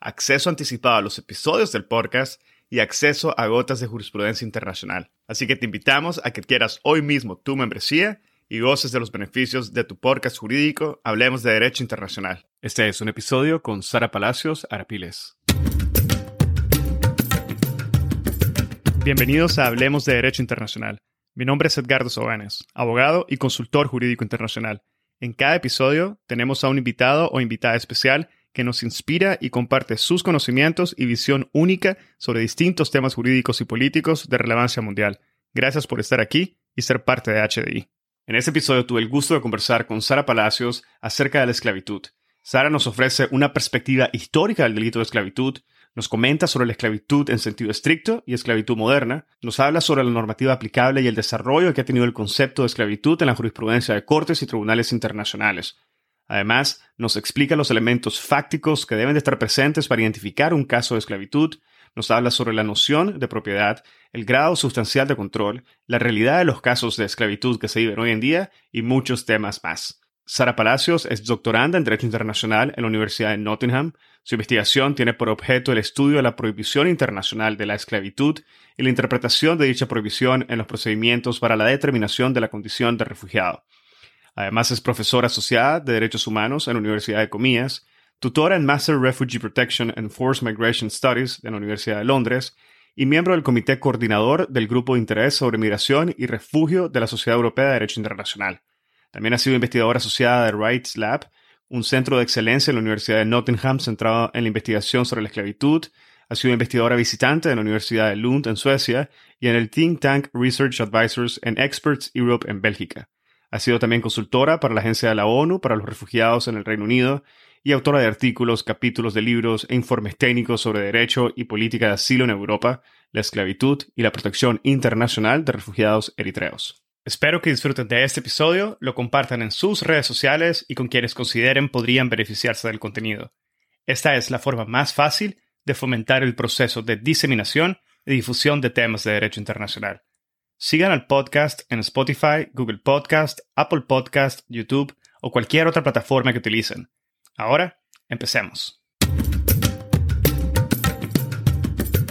acceso anticipado a los episodios del podcast y acceso a gotas de jurisprudencia internacional. Así que te invitamos a que quieras hoy mismo tu membresía y goces de los beneficios de tu podcast jurídico Hablemos de Derecho Internacional. Este es un episodio con Sara Palacios Arapiles. Bienvenidos a Hablemos de Derecho Internacional. Mi nombre es Edgardo Sobanes, abogado y consultor jurídico internacional. En cada episodio tenemos a un invitado o invitada especial que nos inspira y comparte sus conocimientos y visión única sobre distintos temas jurídicos y políticos de relevancia mundial. Gracias por estar aquí y ser parte de HDI. En este episodio tuve el gusto de conversar con Sara Palacios acerca de la esclavitud. Sara nos ofrece una perspectiva histórica del delito de esclavitud, nos comenta sobre la esclavitud en sentido estricto y esclavitud moderna, nos habla sobre la normativa aplicable y el desarrollo que ha tenido el concepto de esclavitud en la jurisprudencia de cortes y tribunales internacionales. Además, nos explica los elementos fácticos que deben de estar presentes para identificar un caso de esclavitud, nos habla sobre la noción de propiedad, el grado sustancial de control, la realidad de los casos de esclavitud que se viven hoy en día y muchos temas más. Sara Palacios es doctoranda en Derecho Internacional en la Universidad de Nottingham. Su investigación tiene por objeto el estudio de la prohibición internacional de la esclavitud y la interpretación de dicha prohibición en los procedimientos para la determinación de la condición de refugiado. Además es profesora asociada de Derechos Humanos en la Universidad de Comillas, tutora en Master Refugee Protection and Forced Migration Studies de la Universidad de Londres y miembro del Comité Coordinador del Grupo de Interés sobre Migración y Refugio de la Sociedad Europea de Derecho Internacional. También ha sido investigadora asociada de Rights Lab, un centro de excelencia en la Universidad de Nottingham centrado en la investigación sobre la esclavitud. Ha sido investigadora visitante en la Universidad de Lund en Suecia y en el Think Tank Research Advisors and Experts Europe en Bélgica. Ha sido también consultora para la Agencia de la ONU para los Refugiados en el Reino Unido y autora de artículos, capítulos de libros e informes técnicos sobre derecho y política de asilo en Europa, la esclavitud y la protección internacional de refugiados eritreos. Espero que disfruten de este episodio, lo compartan en sus redes sociales y con quienes consideren podrían beneficiarse del contenido. Esta es la forma más fácil de fomentar el proceso de diseminación y difusión de temas de derecho internacional. Sigan al podcast en Spotify, Google Podcast, Apple Podcast, YouTube o cualquier otra plataforma que utilicen. Ahora, empecemos.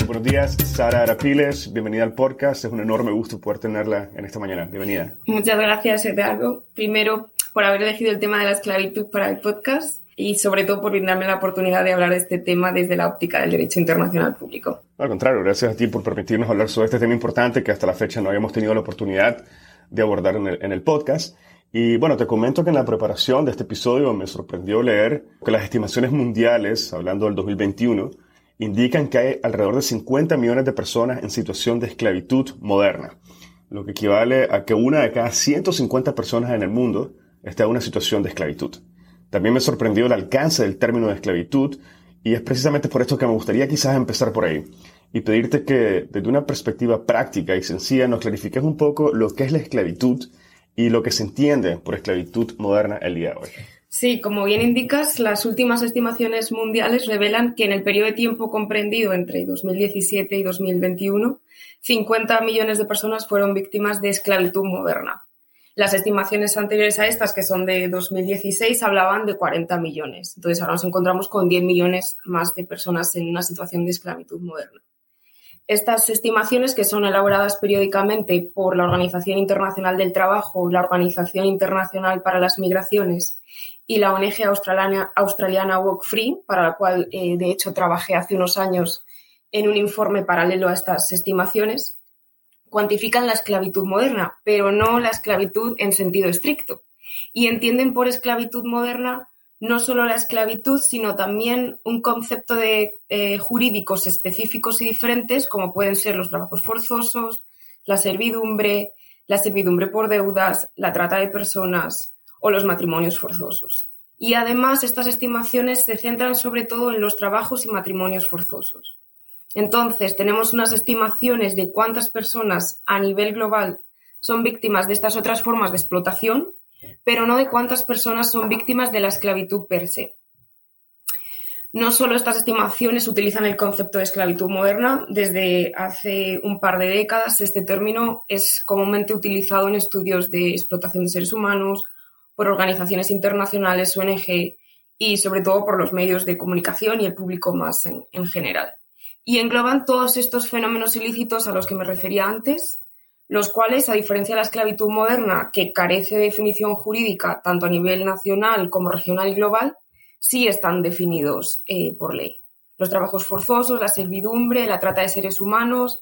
Buenos días, Sara Arapiles. Bienvenida al podcast. Es un enorme gusto poder tenerla en esta mañana. Bienvenida. Muchas gracias, Eduardo. Primero, por haber elegido el tema de la esclavitud para el podcast y sobre todo por brindarme la oportunidad de hablar de este tema desde la óptica del derecho internacional público. Al contrario, gracias a ti por permitirnos hablar sobre este tema importante que hasta la fecha no habíamos tenido la oportunidad de abordar en el, en el podcast. Y bueno, te comento que en la preparación de este episodio me sorprendió leer que las estimaciones mundiales, hablando del 2021, indican que hay alrededor de 50 millones de personas en situación de esclavitud moderna, lo que equivale a que una de cada 150 personas en el mundo esté en una situación de esclavitud. También me sorprendió el alcance del término de esclavitud y es precisamente por esto que me gustaría quizás empezar por ahí y pedirte que desde una perspectiva práctica y sencilla nos clarifiques un poco lo que es la esclavitud y lo que se entiende por esclavitud moderna el día de hoy. Sí, como bien indicas, las últimas estimaciones mundiales revelan que en el periodo de tiempo comprendido entre 2017 y 2021, 50 millones de personas fueron víctimas de esclavitud moderna. Las estimaciones anteriores a estas, que son de 2016, hablaban de 40 millones. Entonces ahora nos encontramos con 10 millones más de personas en una situación de esclavitud moderna. Estas estimaciones, que son elaboradas periódicamente por la Organización Internacional del Trabajo, la Organización Internacional para las Migraciones y la ONG australiana, australiana Walk Free, para la cual, eh, de hecho, trabajé hace unos años en un informe paralelo a estas estimaciones, cuantifican la esclavitud moderna, pero no la esclavitud en sentido estricto. Y entienden por esclavitud moderna no solo la esclavitud, sino también un concepto de eh, jurídicos específicos y diferentes, como pueden ser los trabajos forzosos, la servidumbre, la servidumbre por deudas, la trata de personas o los matrimonios forzosos. Y además, estas estimaciones se centran sobre todo en los trabajos y matrimonios forzosos. Entonces, tenemos unas estimaciones de cuántas personas a nivel global son víctimas de estas otras formas de explotación, pero no de cuántas personas son víctimas de la esclavitud per se. No solo estas estimaciones utilizan el concepto de esclavitud moderna, desde hace un par de décadas este término es comúnmente utilizado en estudios de explotación de seres humanos por organizaciones internacionales, ONG y sobre todo por los medios de comunicación y el público más en, en general. Y engloban todos estos fenómenos ilícitos a los que me refería antes, los cuales, a diferencia de la esclavitud moderna, que carece de definición jurídica tanto a nivel nacional como regional y global, sí están definidos eh, por ley. Los trabajos forzosos, la servidumbre, la trata de seres humanos,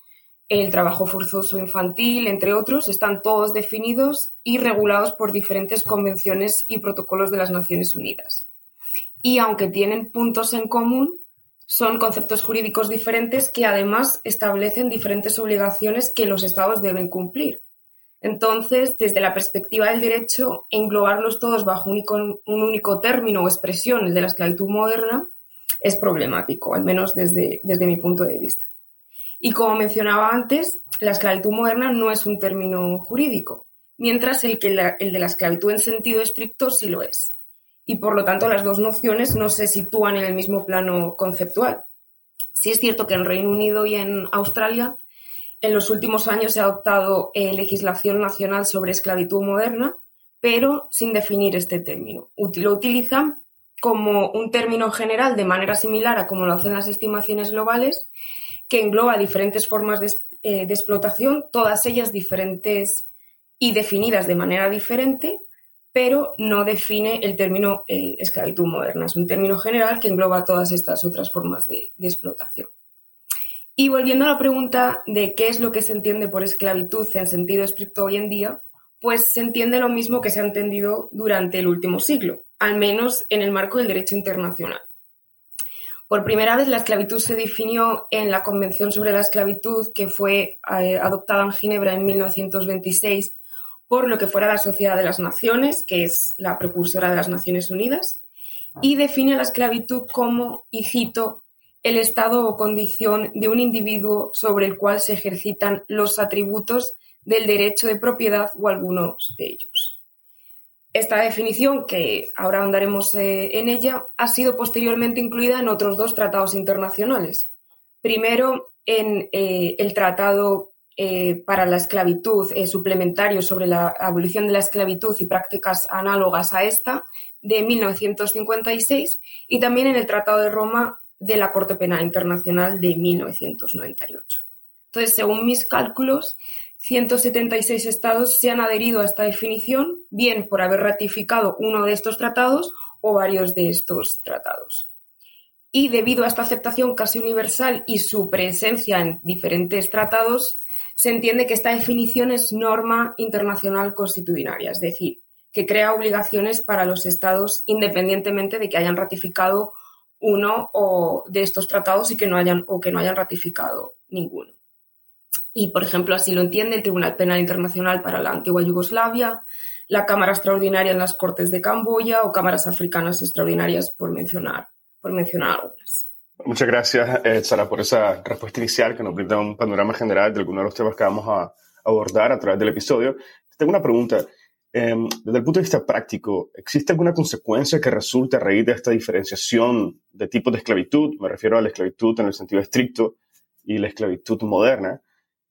el trabajo forzoso infantil, entre otros, están todos definidos y regulados por diferentes convenciones y protocolos de las Naciones Unidas. Y aunque tienen puntos en común, son conceptos jurídicos diferentes que además establecen diferentes obligaciones que los Estados deben cumplir. Entonces, desde la perspectiva del derecho, englobarlos todos bajo un único, término o expresión, el de la esclavitud moderna, es problemático, al menos desde, desde mi punto de vista. Y como mencionaba antes, la esclavitud moderna no es un término jurídico, mientras el, que el de la esclavitud en sentido estricto sí lo es. Y por lo tanto, las dos nociones no se sitúan en el mismo plano conceptual. Sí es cierto que en Reino Unido y en Australia en los últimos años se ha adoptado eh, legislación nacional sobre esclavitud moderna, pero sin definir este término. Lo utilizan como un término general de manera similar a como lo hacen las estimaciones globales, que engloba diferentes formas de, eh, explotación, todas ellas diferentes y definidas de manera diferente, pero no define el término eh, esclavitud moderna. Es un término general que engloba todas estas otras formas de explotación. Y volviendo a la pregunta de qué es lo que se entiende por esclavitud en sentido estricto hoy en día, pues se entiende lo mismo que se ha entendido durante el último siglo, al menos en el marco del derecho internacional. Por primera vez la esclavitud se definió en la Convención sobre la Esclavitud que fue eh, adoptada en Ginebra en 1926 por lo que fuera la Sociedad de las Naciones, que es la precursora de las Naciones Unidas, y define la esclavitud como, y cito, el estado o condición de un individuo sobre el cual se ejercitan los atributos del derecho de propiedad o algunos de ellos. Esta definición, que ahora ahondaremos eh, en ella, ha sido posteriormente incluida en otros dos tratados internacionales. Primero, en eh, el Tratado eh, para la Esclavitud suplementario sobre la abolición de la esclavitud y prácticas análogas a esta, de 1956, y también en el Tratado de Roma de la Corte Penal Internacional de 1998. Entonces, según mis cálculos, 176 estados se han adherido a esta definición, bien por haber ratificado uno de estos tratados o varios de estos tratados. Y debido a esta aceptación casi universal y su presencia en diferentes tratados, se entiende que esta definición es norma internacional constitucionaria, es decir, que crea obligaciones para los estados independientemente de que hayan ratificado uno o de estos tratados y que no hayan o que no hayan ratificado ninguno. Y, por ejemplo, así lo entiende el Tribunal Penal Internacional para la antigua Yugoslavia, la Cámara Extraordinaria en las Cortes de Camboya o cámaras africanas extraordinarias, por mencionar, por mencionar algunas. Muchas gracias, eh, Sara, por esa respuesta inicial que nos brinda un panorama general de algunos de los temas que vamos a abordar a través del episodio. Tengo una pregunta. Em, desde el punto de vista práctico, ¿existe alguna consecuencia que resulte a raíz de esta diferenciación de tipos de esclavitud? Me refiero a la esclavitud en el sentido estricto y la esclavitud moderna.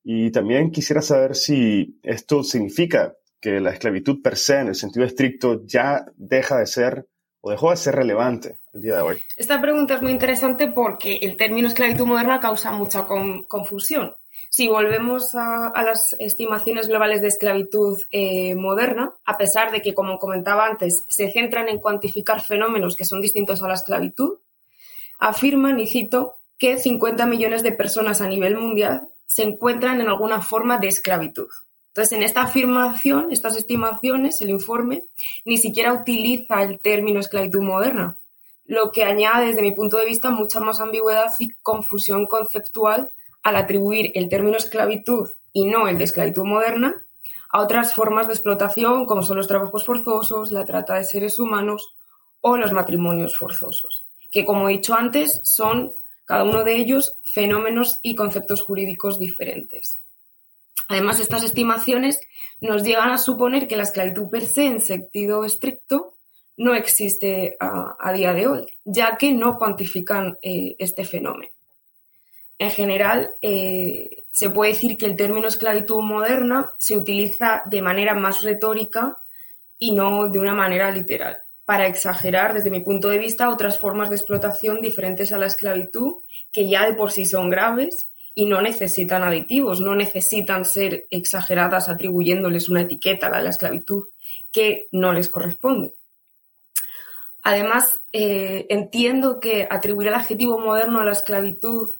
Y también quisiera saber si esto significa que la esclavitud per se, en el sentido estricto, ya deja de ser o dejó de ser relevante el día de hoy. Esta pregunta es muy interesante porque el término esclavitud moderna causa mucha confusión. Si volvemos a, las estimaciones globales de esclavitud eh, moderna, a pesar de que, como comentaba antes, se centran en cuantificar fenómenos que son distintos a la esclavitud, afirman, y cito, que 50 millones de personas a nivel mundial se encuentran en alguna forma de esclavitud. Entonces, en esta afirmación, estas estimaciones, el informe, ni siquiera utiliza el término esclavitud moderna, lo que añade, desde mi punto de vista, mucha más ambigüedad y confusión conceptual al atribuir el término esclavitud y no el de esclavitud moderna a otras formas de explotación como son los trabajos forzosos, la trata de seres humanos o los matrimonios forzosos, que como he dicho antes son cada uno de ellos fenómenos y conceptos jurídicos diferentes. Además, estas estimaciones nos llevan a suponer que la esclavitud per se, en sentido estricto, no existe a, día de hoy, ya que no cuantifican eh, este fenómeno. En general, eh, se puede decir que el término esclavitud moderna se utiliza de manera más retórica y no de una manera literal, para exagerar, desde mi punto de vista, otras formas de explotación diferentes a la esclavitud, que ya de por sí son graves y no necesitan aditivos, no necesitan ser exageradas atribuyéndoles una etiqueta a la esclavitud que no les corresponde. Además, eh, entiendo que atribuir el adjetivo moderno a la esclavitud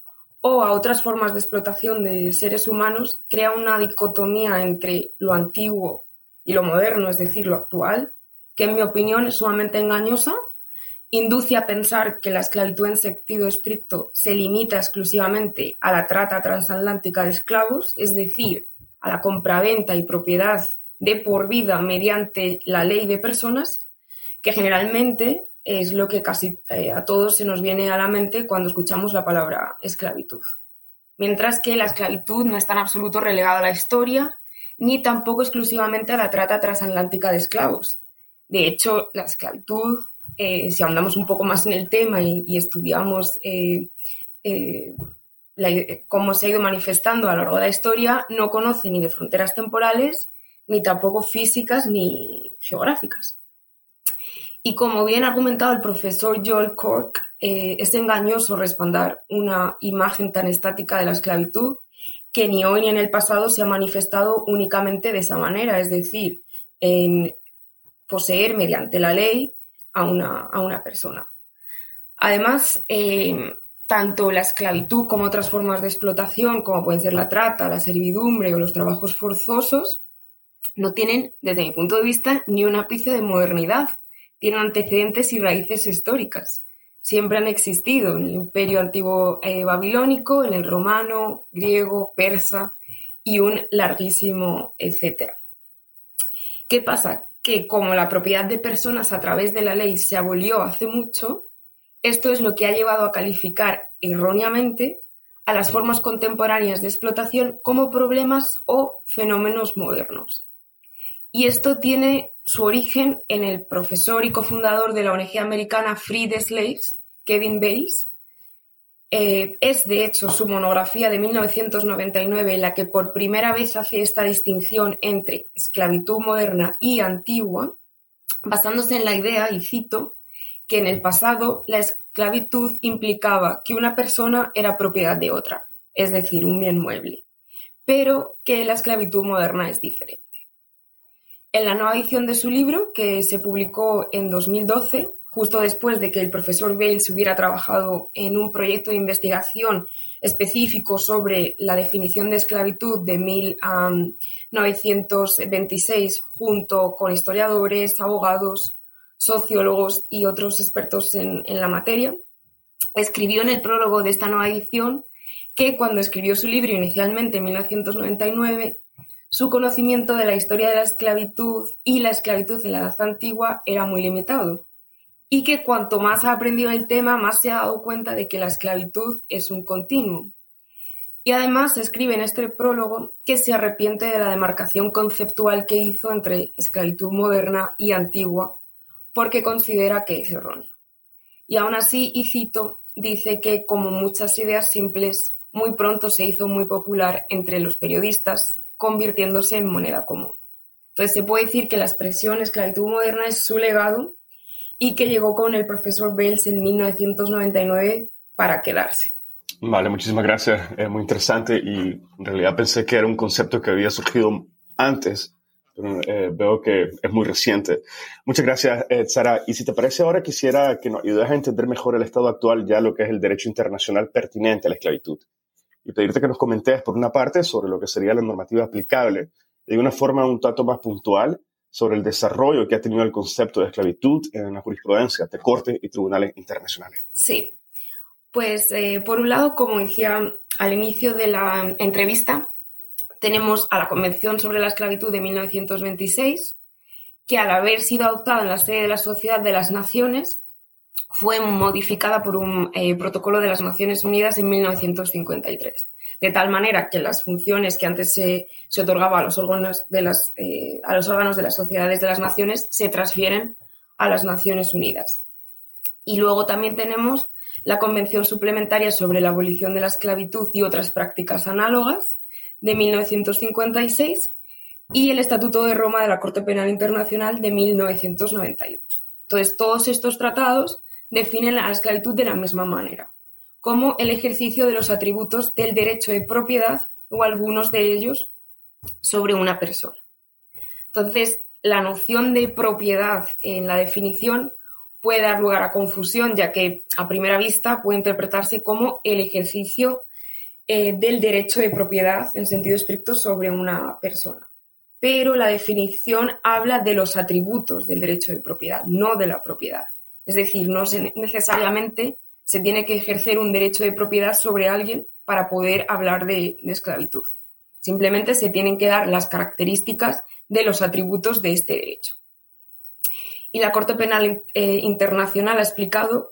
o a otras formas de explotación de seres humanos crea una dicotomía entre lo antiguo y lo moderno, es decir, lo actual, que en mi opinión es sumamente engañosa, induce a pensar que la esclavitud en sentido estricto se limita exclusivamente a la trata transatlántica de esclavos, es decir, a la compraventa y propiedad de por vida mediante la ley de personas, que generalmente es lo que casi eh, a todos se nos viene a la mente cuando escuchamos la palabra esclavitud. Mientras que la esclavitud no está en absoluto relegada a la historia, ni tampoco exclusivamente a la trata transatlántica de esclavos. De hecho, la esclavitud, eh, si ahondamos un poco más en el tema y, estudiamos eh, cómo se ha ido manifestando a lo largo de la historia, no conoce ni de fronteras temporales, ni tampoco físicas ni geográficas. Y como bien ha argumentado el profesor Joel Cork, eh, es engañoso respaldar una imagen tan estática de la esclavitud que ni hoy ni en el pasado se ha manifestado únicamente de esa manera, es decir, en poseer mediante la ley a una, a una persona. Además, eh, tanto la esclavitud como otras formas de explotación, como pueden ser la trata, la servidumbre o los trabajos forzosos, no tienen, desde mi punto de vista, ni un ápice de modernidad tienen antecedentes y raíces históricas. Siempre han existido en el imperio antiguo eh, babilónico, en el romano, griego, persa y un larguísimo etcétera. ¿Qué pasa? Que como la propiedad de personas a través de la ley se abolió hace mucho, esto es lo que ha llevado a calificar erróneamente a las formas contemporáneas de explotación como problemas o fenómenos modernos. Y esto tiene su origen en el profesor y cofundador de la ONG americana Free the Slaves, Kevin Bales. Eh, es, de hecho, su monografía de 1999 la que por primera vez hace esta distinción entre esclavitud moderna y antigua, basándose en la idea, y cito, que en el pasado la esclavitud implicaba que una persona era propiedad de otra, es decir, un bien mueble, pero que la esclavitud moderna es diferente. En la nueva edición de su libro, que se publicó en 2012, justo después de que el profesor Bales hubiera trabajado en un proyecto de investigación específico sobre la definición de esclavitud de 1926, junto con historiadores, abogados, sociólogos y otros expertos en, en la materia, escribió en el prólogo de esta nueva edición que cuando escribió su libro inicialmente en 1999 su conocimiento de la historia de la esclavitud y la esclavitud en la edad antigua era muy limitado y que cuanto más ha aprendido el tema, más se ha dado cuenta de que la esclavitud es un continuo. Y además escribe en este prólogo que se arrepiente de la demarcación conceptual que hizo entre esclavitud moderna y antigua, porque considera que es errónea. Y aún así, y cito, dice que como muchas ideas simples, muy pronto se hizo muy popular entre los periodistas, convirtiéndose en moneda común. Entonces se puede decir que la expresión esclavitud moderna es su legado y que llegó con el profesor Bales en 1999 para quedarse. Vale, muchísimas gracias. Es muy interesante y en realidad pensé que era un concepto que había surgido antes, pero eh, veo que es muy reciente. Muchas gracias, eh, Sara. Y si te parece ahora, quisiera que nos ayudes a entender mejor el estado actual, ya lo que es el derecho internacional pertinente a la esclavitud y pedirte que nos comentes, por una parte, sobre lo que sería la normativa aplicable, de una forma un tanto más puntual sobre el desarrollo que ha tenido el concepto de esclavitud en la jurisprudencia de cortes y tribunales internacionales. Sí, pues eh, por un lado, como decía al inicio de la entrevista, tenemos a la Convención sobre la Esclavitud de 1926, que al haber sido adoptada en la sede de la Sociedad de las Naciones, fue modificada por un eh, protocolo de las Naciones Unidas en 1953, de tal manera que las funciones que antes se, se otorgaba a los, órganos de las, eh, a los órganos de las sociedades de las naciones se transfieren a las Naciones Unidas. Y luego también tenemos la Convención Suplementaria sobre la Abolición de la Esclavitud y otras prácticas análogas de 1956 y el Estatuto de Roma de la Corte Penal Internacional de 1998. Entonces, todos estos tratados definen la esclavitud de la misma manera, como el ejercicio de los atributos del derecho de propiedad o algunos de ellos sobre una persona. Entonces, la noción de propiedad en la definición puede dar lugar a confusión, ya que a primera vista puede interpretarse como el ejercicio eh, del derecho de propiedad en sentido estricto sobre una persona. Pero la definición habla de los atributos del derecho de propiedad, no de la propiedad. Es decir, no necesariamente se tiene que ejercer un derecho de propiedad sobre alguien para poder hablar de, esclavitud. Simplemente se tienen que dar las características de los atributos de este derecho. Y la Corte Penal eh, Internacional ha explicado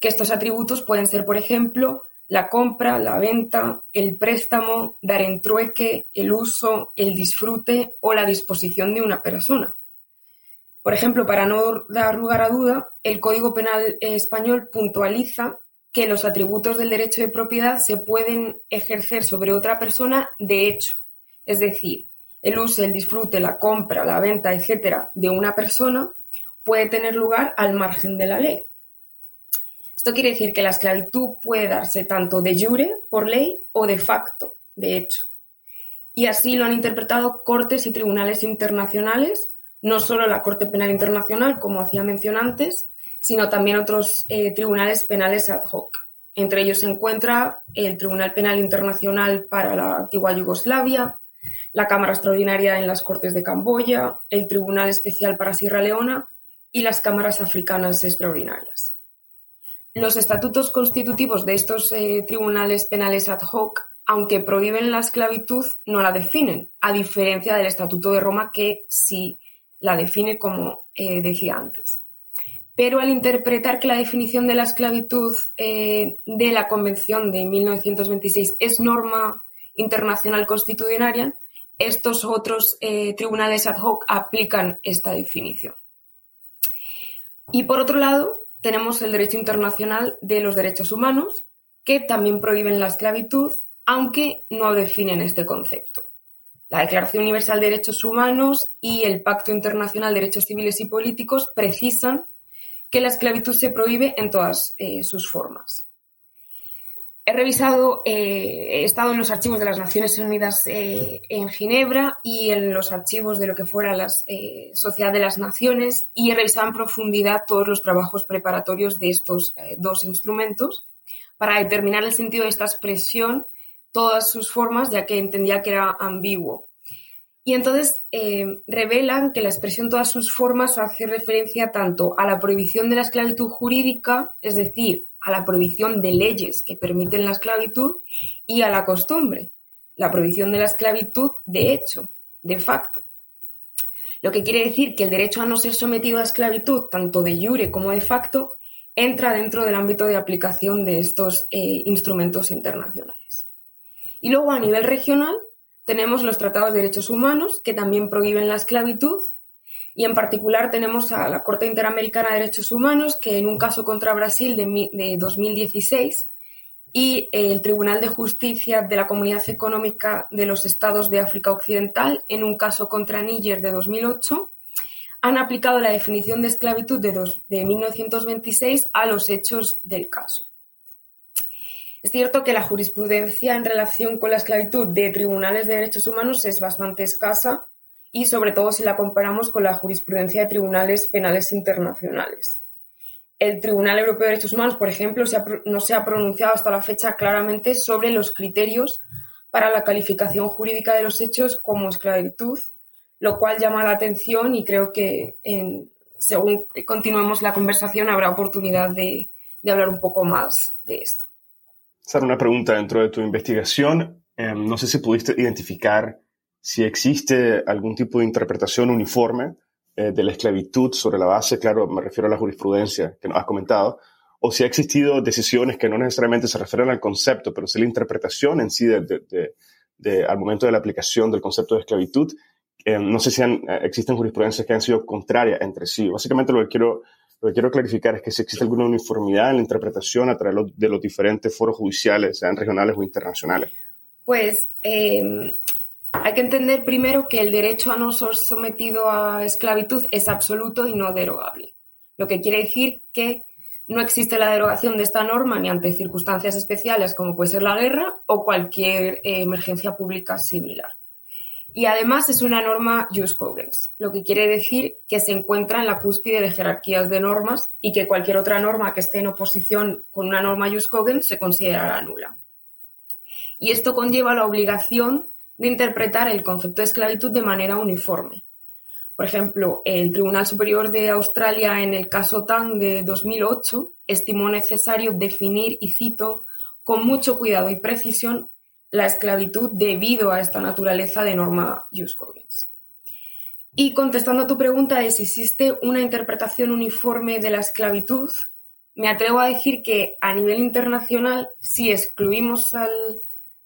que estos atributos pueden ser, por ejemplo, la compra, la venta, el préstamo, dar en trueque, el uso, el disfrute o la disposición de una persona. Por ejemplo, para no dar lugar a duda, el Código Penal español puntualiza que los atributos del derecho de propiedad se pueden ejercer sobre otra persona de hecho. Es decir, el uso, el disfrute, la compra, la venta, etcétera, de una persona puede tener lugar al margen de la ley. Esto quiere decir que la esclavitud puede darse tanto de jure, por ley, o de facto, de hecho. Y así lo han interpretado cortes y tribunales internacionales, no solo la Corte Penal Internacional, como hacía mención antes, sino también otros eh, tribunales penales ad hoc. Entre ellos se encuentra el Tribunal Penal Internacional para la antigua Yugoslavia, la Cámara Extraordinaria en las Cortes de Camboya, el Tribunal Especial para Sierra Leona y las cámaras africanas extraordinarias. Los estatutos constitutivos de estos eh, tribunales penales ad hoc, aunque prohíben la esclavitud, no la definen, a diferencia del Estatuto de Roma que sí la define como eh, decía antes. Pero al interpretar que la definición de la esclavitud eh, de la Convención de 1926 es norma internacional constitucional, estos otros tribunales ad hoc aplican esta definición. Y por otro lado, tenemos el derecho internacional de los derechos humanos, que también prohíben la esclavitud, aunque no definen este concepto. La Declaración Universal de Derechos Humanos y el Pacto Internacional de Derechos Civiles y Políticos precisan que la esclavitud se prohíbe en todas eh, sus formas. He revisado, eh, he estado en los archivos de las Naciones Unidas eh, en Ginebra y en los archivos de lo que fuera la Sociedad de las Naciones y he revisado en profundidad todos los trabajos preparatorios de estos dos instrumentos para determinar el sentido de esta expresión, todas sus formas, ya que entendía que era ambiguo. Y entonces revelan que la expresión todas sus formas hace referencia tanto a la prohibición de la esclavitud jurídica, es decir, a la prohibición de leyes que permiten la esclavitud y a la costumbre, la prohibición de la esclavitud de hecho, de facto. Lo que quiere decir que el derecho a no ser sometido a esclavitud, tanto de jure como de facto, entra dentro del ámbito de aplicación de estos eh, instrumentos internacionales. Y luego a nivel regional tenemos los tratados de derechos humanos que también prohíben la esclavitud y en particular tenemos a la Corte Interamericana de Derechos Humanos, que en un caso contra Brasil de, 2016 y el Tribunal de Justicia de la Comunidad Económica de los Estados de África Occidental, en un caso contra Níger de 2008, han aplicado la definición de esclavitud de, de 1926 a los hechos del caso. Es cierto que la jurisprudencia en relación con la esclavitud de tribunales de derechos humanos es bastante escasa y sobre todo si la comparamos con la jurisprudencia de tribunales penales internacionales. El Tribunal Europeo de Derechos Humanos, por ejemplo, no se ha pronunciado hasta la fecha claramente sobre los criterios para la calificación jurídica de los hechos como esclavitud, lo cual llama la atención y creo que según continuemos la conversación habrá oportunidad de, hablar un poco más de esto. Sara, una pregunta dentro de tu investigación. Em, no sé si pudiste identificar si existe algún tipo de interpretación uniforme eh, de la esclavitud sobre la base, claro, me refiero a la jurisprudencia que nos has comentado, o si ha existido decisiones que no necesariamente se refieren al concepto, pero sí la interpretación en sí de, al momento de la aplicación del concepto de esclavitud. Eh, no sé si han, eh, existen jurisprudencias que han sido contrarias entre sí. Básicamente lo que quiero, lo que quiero clarificar es que si existe alguna uniformidad en la interpretación a través de los diferentes foros judiciales, sean regionales o internacionales. Pues em, hay que entender primero que el derecho a no ser sometido a esclavitud es absoluto y no derogable. Lo que quiere decir que no existe la derogación de esta norma ni ante circunstancias especiales como puede ser la guerra o cualquier eh, emergencia pública similar. Y además es una norma jus cogens, lo que quiere decir que se encuentra en la cúspide de jerarquías de normas y que cualquier otra norma que esté en oposición con una norma jus cogens se considerará nula. Y esto conlleva la obligación de interpretar el concepto de esclavitud de manera uniforme, por ejemplo, el Tribunal Superior de Australia en el caso Tang de 2008 estimó necesario definir, y cito, con mucho cuidado y precisión la esclavitud debido a esta naturaleza de norma jus. Y contestando a tu pregunta de si existe una interpretación uniforme de la esclavitud, me atrevo a decir que a nivel internacional, si excluimos al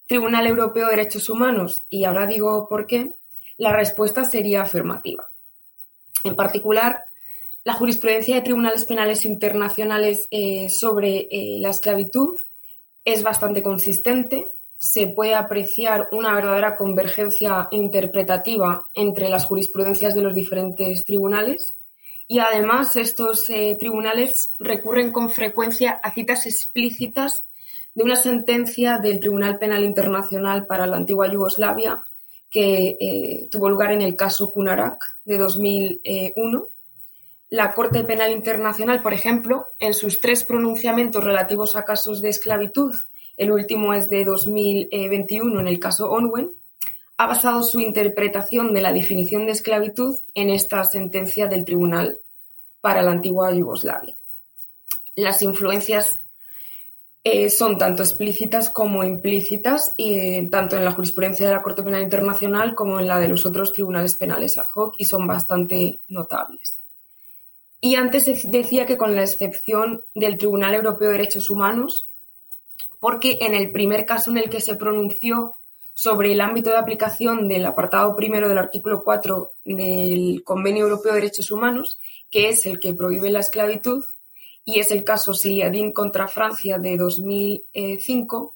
Tribunal Europeo de Derechos Humanos, y ahora digo por qué, la respuesta sería afirmativa. En particular, la jurisprudencia de tribunales penales internacionales eh, sobre eh, la esclavitud es bastante consistente. Se puede apreciar una verdadera convergencia interpretativa entre las jurisprudencias de los diferentes tribunales. Y además, estos eh, tribunales recurren con frecuencia a citas explícitas de una sentencia del Tribunal Penal Internacional para la antigua Yugoslavia que eh, tuvo lugar en el caso Kunarak de 2001. La Corte Penal Internacional, por ejemplo, en sus tres pronunciamientos relativos a casos de esclavitud, el último es de 2021 en el caso Onwen, ha basado su interpretación de la definición de esclavitud en esta sentencia del Tribunal para la antigua Yugoslavia. Las influencias eh, son tanto explícitas como implícitas, y, tanto en la jurisprudencia de la Corte Penal Internacional como en la de los otros tribunales penales ad hoc, y son bastante notables. Y antes decía que con la excepción del Tribunal Europeo de Derechos Humanos, porque en el primer caso en el que se pronunció sobre el ámbito de aplicación del apartado primero del artículo 4 del Convenio Europeo de Derechos Humanos, que es el que prohíbe la esclavitud, y es el caso Siliadin contra Francia de 2005,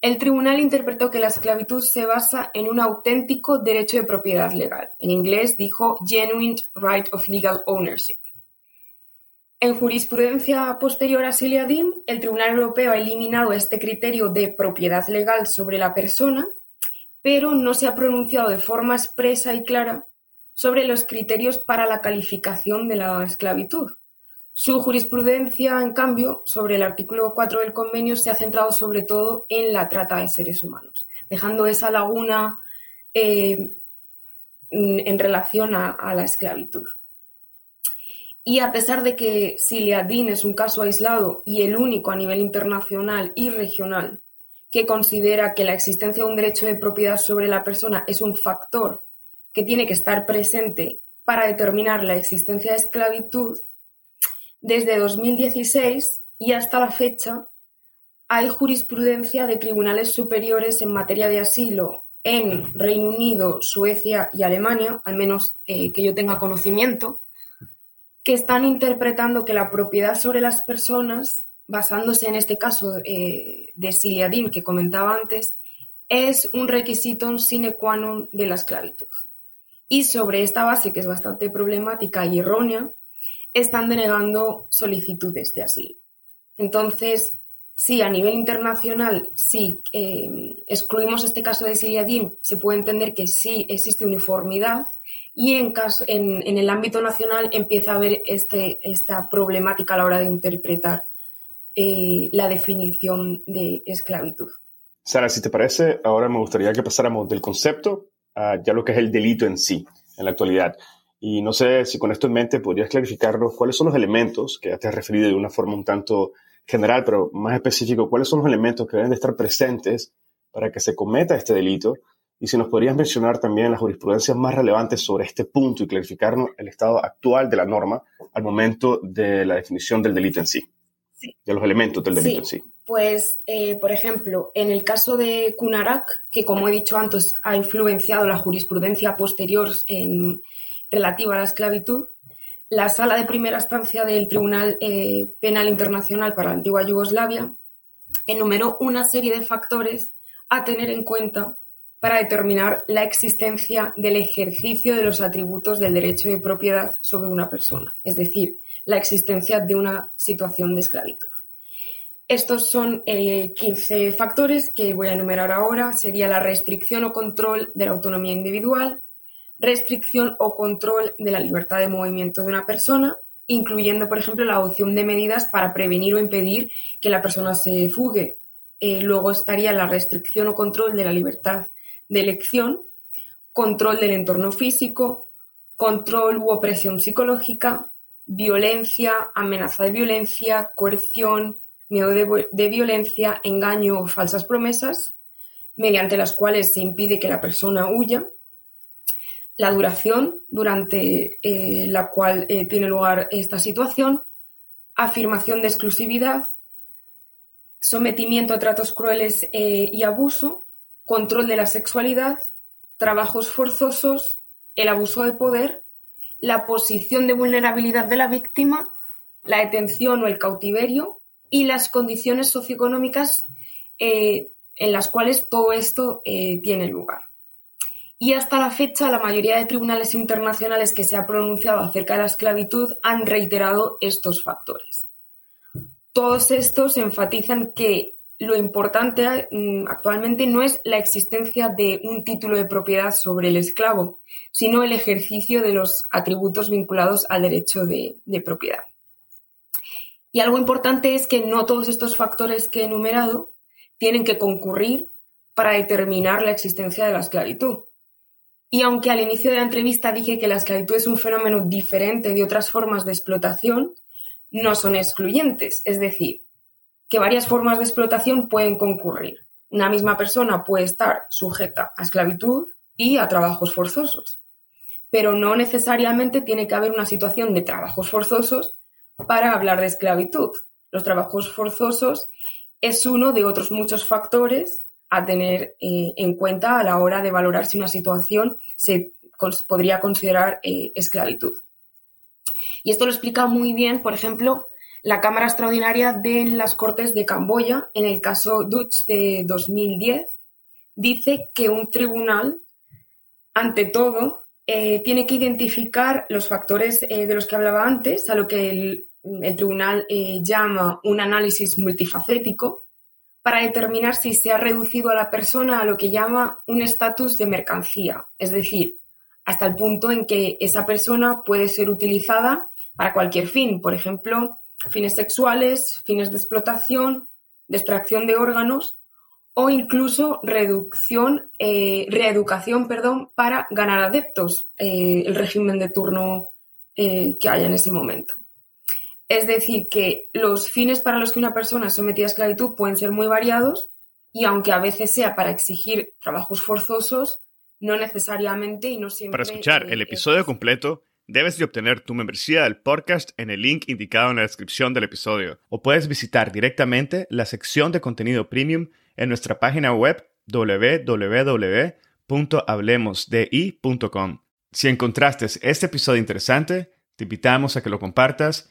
el tribunal interpretó que la esclavitud se basa en un auténtico derecho de propiedad legal. En inglés dijo genuine right of legal ownership. En jurisprudencia posterior a Siliadin, el Tribunal Europeo ha eliminado este criterio de propiedad legal sobre la persona, pero no se ha pronunciado de forma expresa y clara sobre los criterios para la calificación de la esclavitud. Su jurisprudencia, en cambio, sobre el artículo 4 del convenio se ha centrado sobre todo en la trata de seres humanos, dejando esa laguna eh, en relación a, la esclavitud. Y a pesar de que Siliadin es un caso aislado y el único a nivel internacional y regional que considera que la existencia de un derecho de propiedad sobre la persona es un factor que tiene que estar presente para determinar la existencia de esclavitud, desde 2016 y hasta la fecha hay jurisprudencia de tribunales superiores en materia de asilo en Reino Unido, Suecia y Alemania, al menos eh, que yo tenga conocimiento, que están interpretando que la propiedad sobre las personas, basándose en este caso eh, de Siliadin que comentaba antes, es un requisito sine qua non de la esclavitud. Y sobre esta base, que es bastante problemática y errónea, están denegando solicitudes de asilo. Entonces, sí, a nivel internacional, sí, em, excluimos este caso de Siliadin, se puede entender que sí existe uniformidad y en, el ámbito nacional empieza a haber este, esta problemática a la hora de interpretar eh, la definición de esclavitud. Sara, si te parece, ahora me gustaría que pasáramos del concepto a ya lo que es el delito en sí, en la actualidad. Y no sé si con esto en mente podrías clarificarnos cuáles son los elementos, que ya te has referido de una forma un tanto general, pero más específico, cuáles son los elementos que deben de estar presentes para que se cometa este delito y si nos podrías mencionar también las jurisprudencias más relevantes sobre este punto y clarificarnos el estado actual de la norma al momento de la definición del delito en sí, de los elementos del delito en sí. Pues, eh, por ejemplo, en el caso de Kunarak, que como he dicho antes ha influenciado la jurisprudencia posterior en, relativa a la esclavitud, la sala de primera instancia del Tribunal eh, Penal Internacional para la antigua Yugoslavia enumeró una serie de factores a tener en cuenta para determinar la existencia del ejercicio de los atributos del derecho de propiedad sobre una persona, es decir, la existencia de una situación de esclavitud. Estos son 15 eh, factores que voy a enumerar ahora. Sería la restricción o control de la autonomía individual, restricción o control de la libertad de movimiento de una persona, incluyendo, por ejemplo, la adopción de medidas para prevenir o impedir que la persona se fugue. Eh, luego estaría la restricción o control de la libertad de elección, control del entorno físico, control u opresión psicológica, violencia, amenaza de violencia, coerción, miedo de, violencia, engaño o falsas promesas, mediante las cuales se impide que la persona huya, la duración durante eh, la cual eh, tiene lugar esta situación, afirmación de exclusividad, sometimiento a tratos crueles eh, y abuso, control de la sexualidad, trabajos forzosos, el abuso de poder, la posición de vulnerabilidad de la víctima, la detención o el cautiverio y las condiciones socioeconómicas en las cuales todo esto tiene lugar. Y hasta la fecha, la mayoría de tribunales internacionales que se ha pronunciado acerca de la esclavitud han reiterado estos factores. Todos estos enfatizan que lo importante mm, actualmente no es la existencia de un título de propiedad sobre el esclavo, sino el ejercicio de los atributos vinculados al derecho de, propiedad. Y algo importante es que no todos estos factores que he enumerado tienen que concurrir para determinar la existencia de la esclavitud. Y aunque al inicio de la entrevista dije que la esclavitud es un fenómeno diferente de otras formas de explotación, no son excluyentes. Es decir, que varias formas de explotación pueden concurrir. Una misma persona puede estar sujeta a esclavitud y a trabajos forzosos, pero no necesariamente tiene que haber una situación de trabajos forzosos para hablar de esclavitud. Los trabajos forzosos es uno de otros muchos factores a tener eh, en cuenta a la hora de valorar si una situación se podría considerar eh, esclavitud. Y esto lo explica muy bien, por ejemplo, la Cámara Extraordinaria de las Cortes de Camboya, en el caso Dutch de 2010, dice que un tribunal, ante todo, eh, tiene que identificar los factores de los que hablaba antes, a lo que el, tribunal llama un análisis multifacético, para determinar si se ha reducido a la persona a lo que llama un estatus de mercancía, es decir, hasta el punto en que esa persona puede ser utilizada para cualquier fin, por ejemplo, fines sexuales, fines de explotación, de extracción de órganos o incluso reducción, eh, reeducación perdón, para ganar adeptos, eh, el régimen de turno eh, que haya en ese momento. Es decir, que los fines para los que una persona es sometida a esclavitud pueden ser muy variados y aunque a veces sea para exigir trabajos forzosos, no necesariamente y no siempre. Para escuchar el episodio completo, Debes de obtener tu membresía del podcast en el link indicado en la descripción del episodio o puedes visitar directamente la sección de contenido premium en nuestra página web www.hablemosdi.com. Si encontraste este episodio interesante, te invitamos a que lo compartas